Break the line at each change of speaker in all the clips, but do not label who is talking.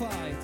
So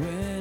When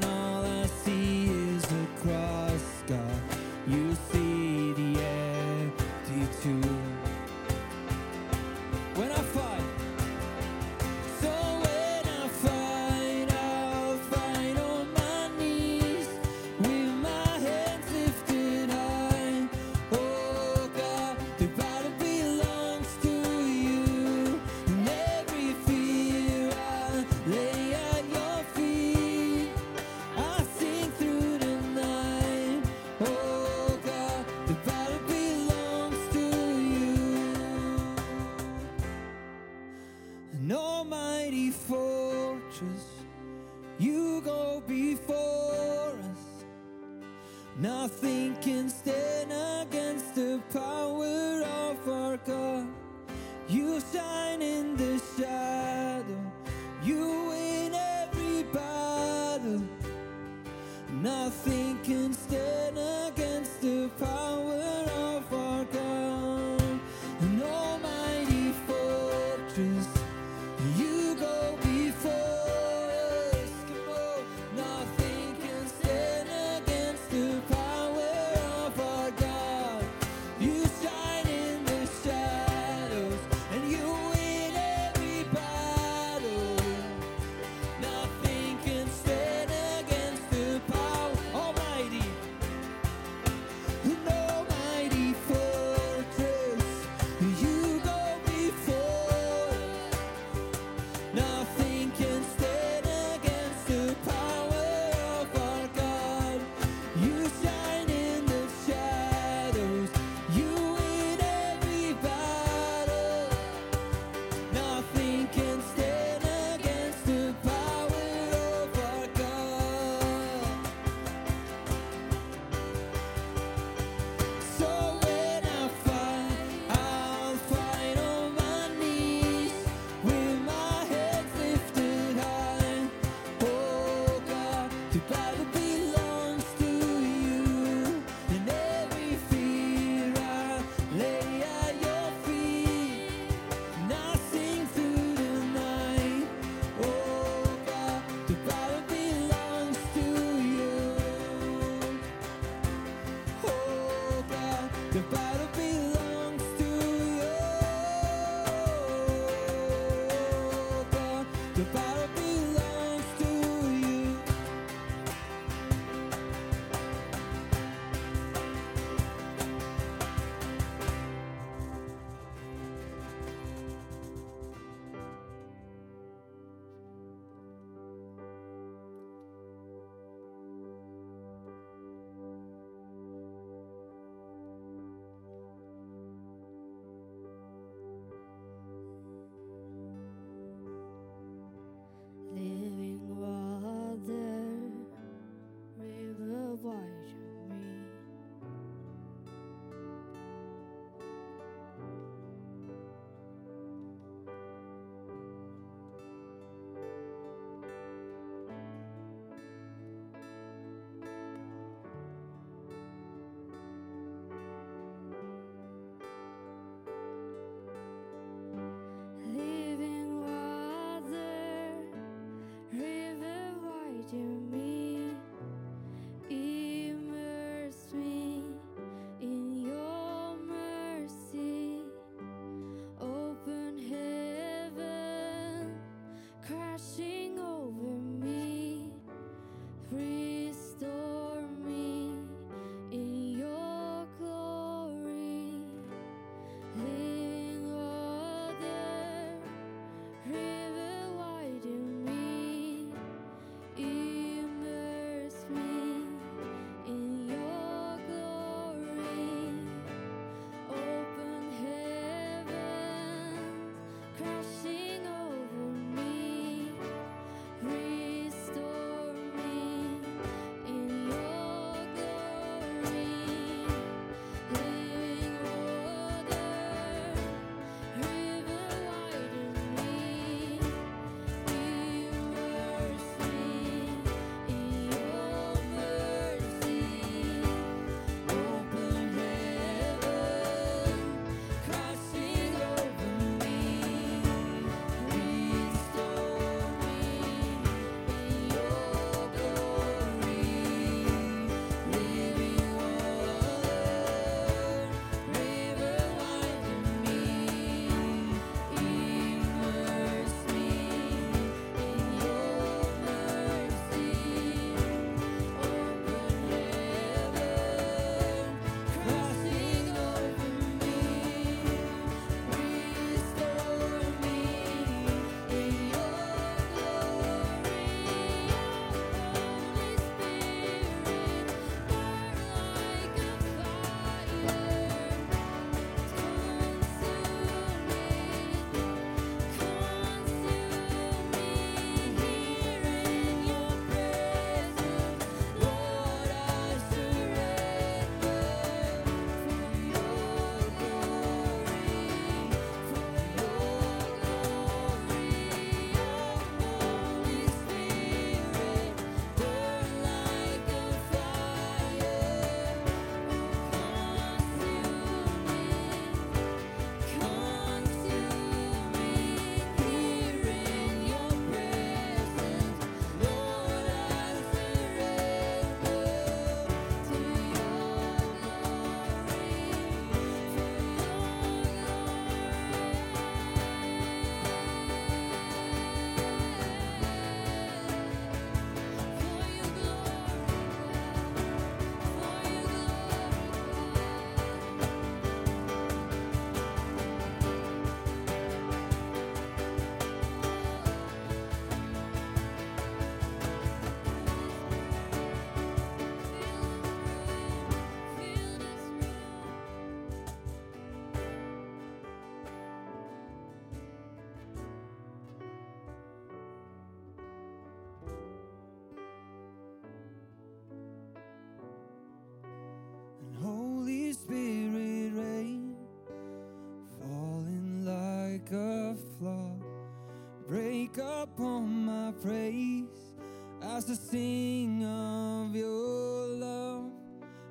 up on my praise as I sing of your love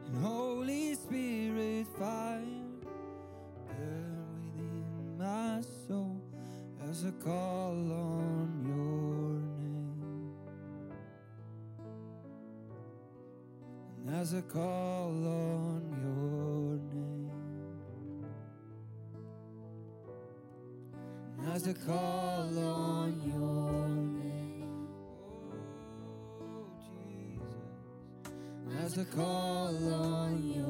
and Holy Spirit fire burn within my soul as I call on your name. And as I call as I call on your name. Oh, Jesus. As I call on your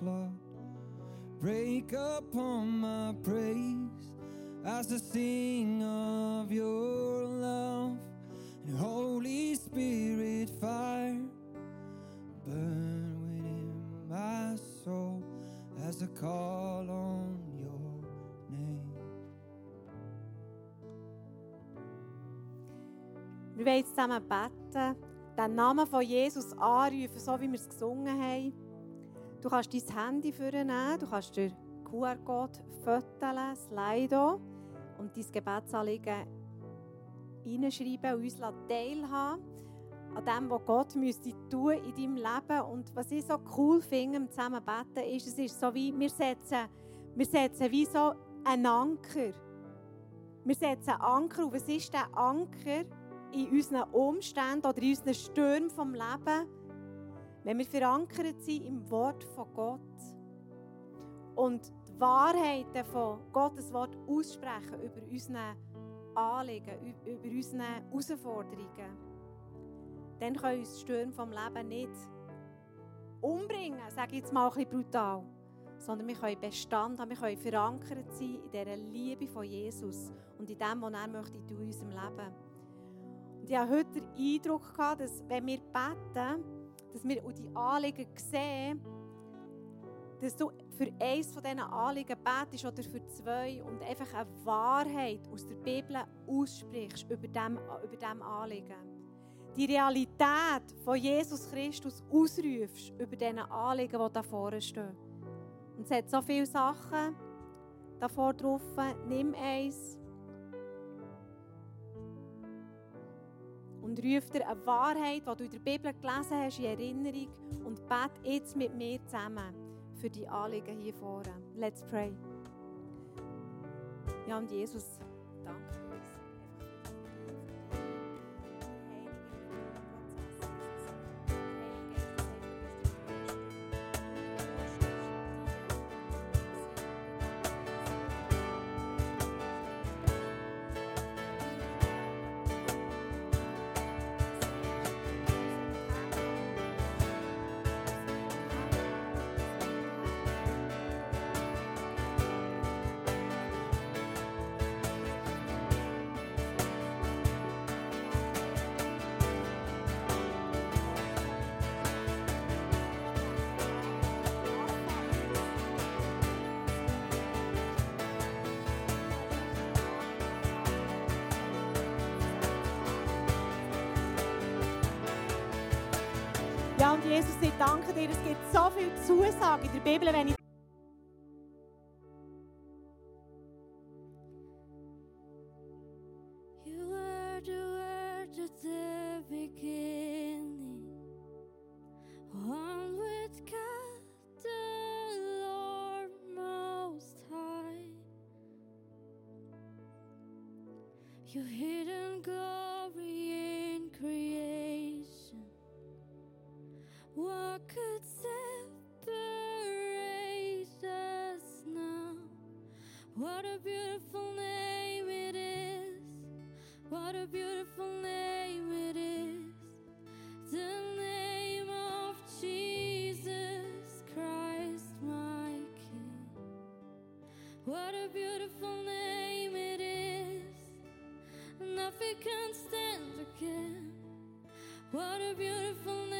flood. Break upon my praise as I sing of your love. And Holy Spirit fire, burn within my soul as I call on your name.
Wir wollen zusammen beten, den Namen von Jesus anrufen, so wie wir es gesungen haben. Du kannst dein Handy vornehmen, du kannst den QR-Code fotografieren, Slido und dein Gebetsanliegen reinschreiben und uns teilhaben an dem, was Gott müsste tun in deinem Leben. Und was ich so cool finde im zusammen beten, ist, es ist so wie, wir setzen, wir setzen wie so einen Anker. Wir setzen einen Anker. Und was ist der Anker in unseren Umständen oder in unseren Stürmen vom Leben? Wenn wir verankert sind im Wort von Gott und die Wahrheiten von Gottes Wort aussprechen über unsere Anliegen, über unsere Herausforderungen, dann können uns die Stürme vom Leben nicht umbringen, sage ich jetzt mal ein bisschen brutal, sondern wir können Bestand haben, wir können verankert sein in dieser Liebe von Jesus und in dem, was er möchte in unserem Leben. Und ich hatte heute den Eindruck, dass wenn wir beten, dass wir auch die Anliegen sehen, dass du für eins von diesen Anliegen betest oder für zwei und einfach eine Wahrheit aus der Bibel aussprichst über dem, über dem Anliegen. Die Realität von Jesus Christus ausrufst über diese Anliegen, die da vorne stehen. Und es hat so viele Sachen davor drauf. Nimm eins und ruf dir eine Wahrheit, die du in der Bibel gelesen hast, in Erinnerung und bet jetzt mit mir zusammen für die Anliegen hier vorne. Let's pray. Ja, und Jesus, danke Jesus, ich danke dir. Es gibt so viele Zusagen in der Bibel, wenn ich
Your hidden glory. What a beautiful name it is. What a beautiful name it is. The name of Jesus Christ, my King. What a beautiful name it is. Nothing can stand again. What a beautiful name.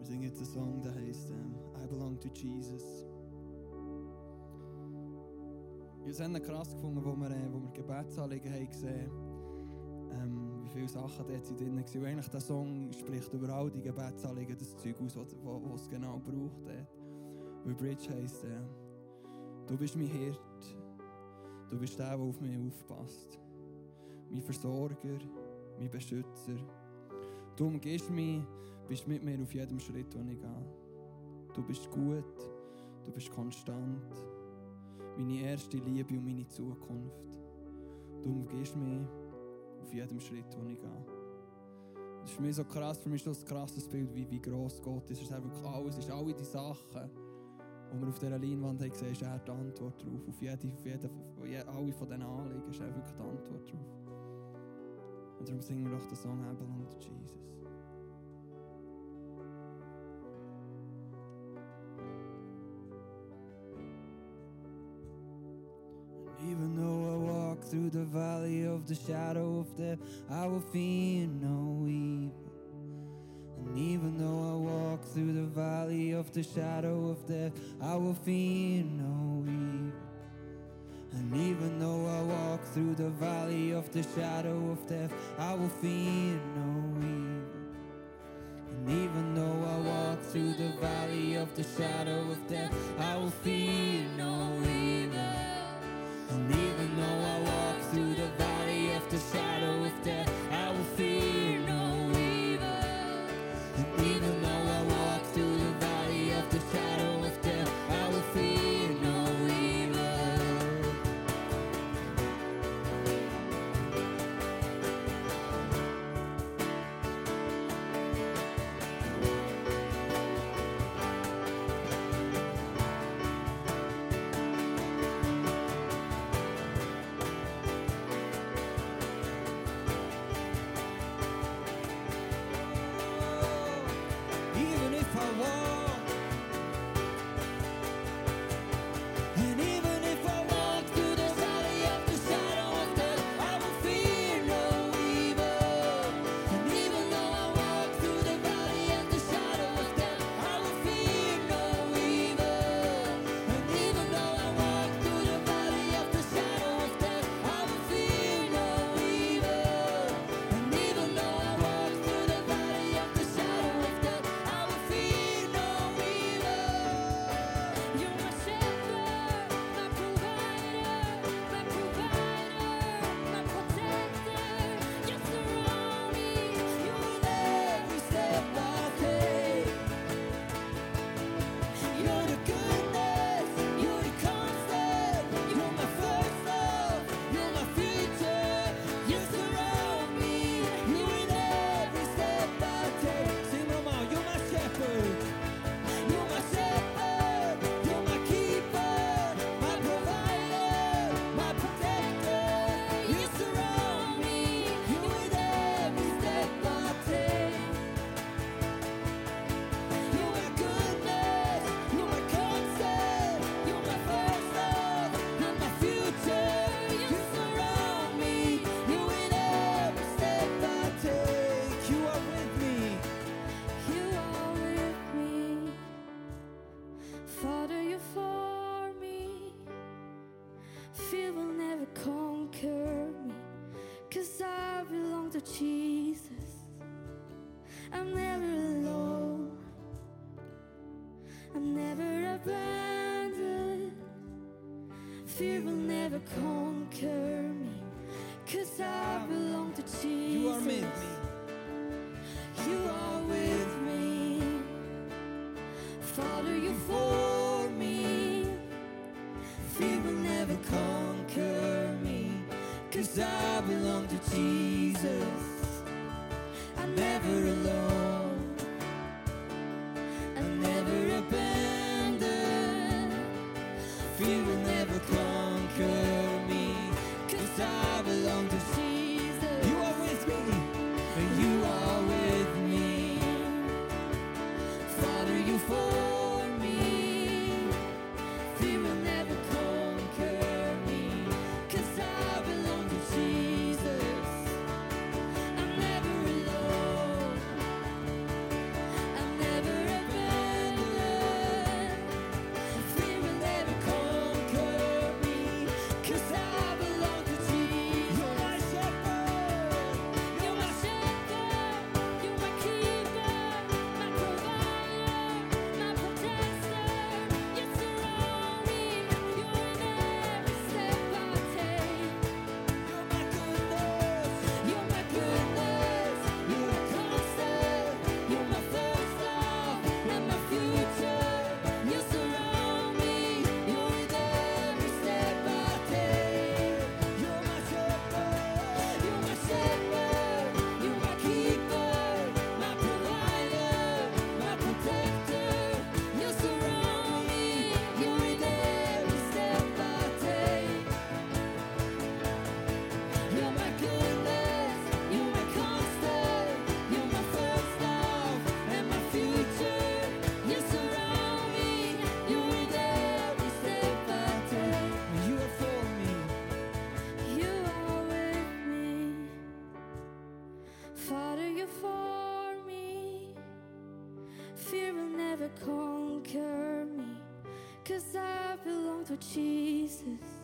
Wir singen jetzt einen Song, der heißt I Belong to Jesus. Wir haben es krass gefunden, wo wir, äh, wo wir Gebetsanliegen haben gesehen ähm, wie viele Sachen dort drin waren. Und eigentlich der Song spricht über all die Gebetsanliegen, das Zeug aus, was es genau braucht. Dort. Weil Bridge heisst, äh, du bist mein Hirt, du bist der, der auf mich aufpasst. Mein Versorger, mein Beschützer. Du umgibst mich bist mit mir auf jedem Schritt, den ich gehe. Du bist gut, du bist konstant. Meine erste Liebe und meine Zukunft. Du umgehst mich auf jedem Schritt, den ich gehe. Das ist für mich so krass, für mich ist das ein krasses Bild, wie, wie gross Gott ist. Es ist einfach alles, es ist alle die Sachen, die wir auf dieser Leinwand haben gesehen, ist er die Antwort drauf. Auf jede, auf jede, auf alle von diesen Anliegen ist er wirklich die Antwort drauf. Und darum singen wir doch den Song Belong to Jesus. Through the valley of the shadow of death, I will fear no evil. And even though I walk through the valley of the shadow of death, I will fear no evil. And even though I walk through the valley of the shadow of death, I will fear no evil. And even though I walk through the valley of the shadow of death, I will fear
I'm never abandoned. Fear will never conquer me, 'cause I belong to Jesus.
You are with me.
You are with me. Father, you're for me.
Fear will never conquer me, cause I belong to Jesus. conquer me, cause I belong to Jesus.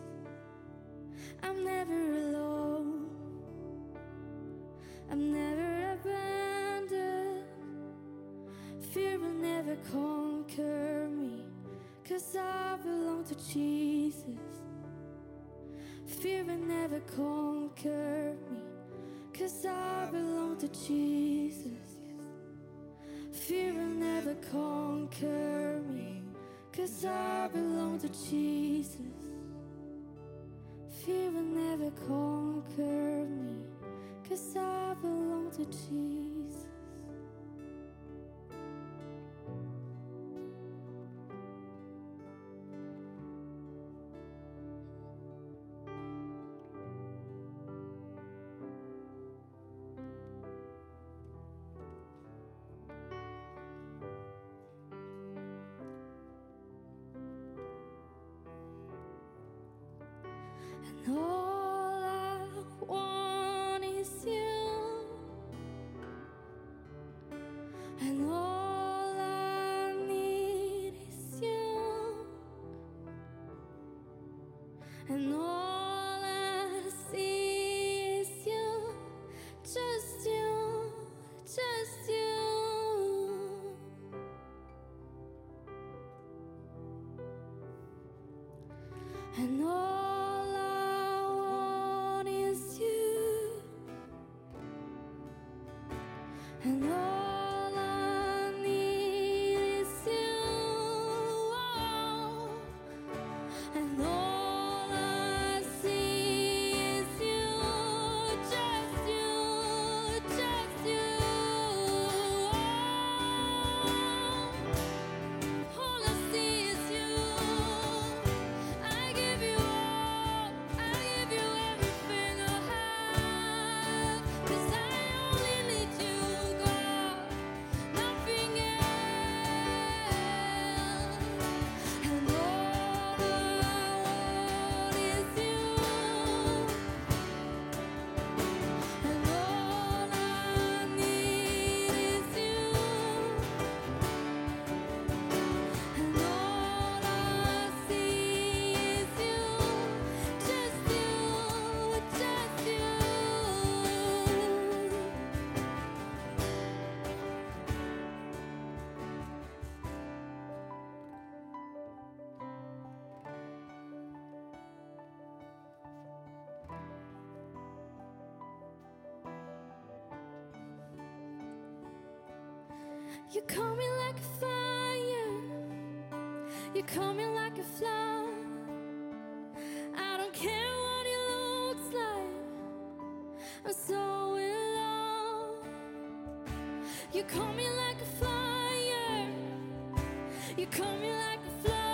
You
call me like a fire, You call me like a flood. I don't care what it looks like, I'm so in love. You call me like a fire, You call me like a flood.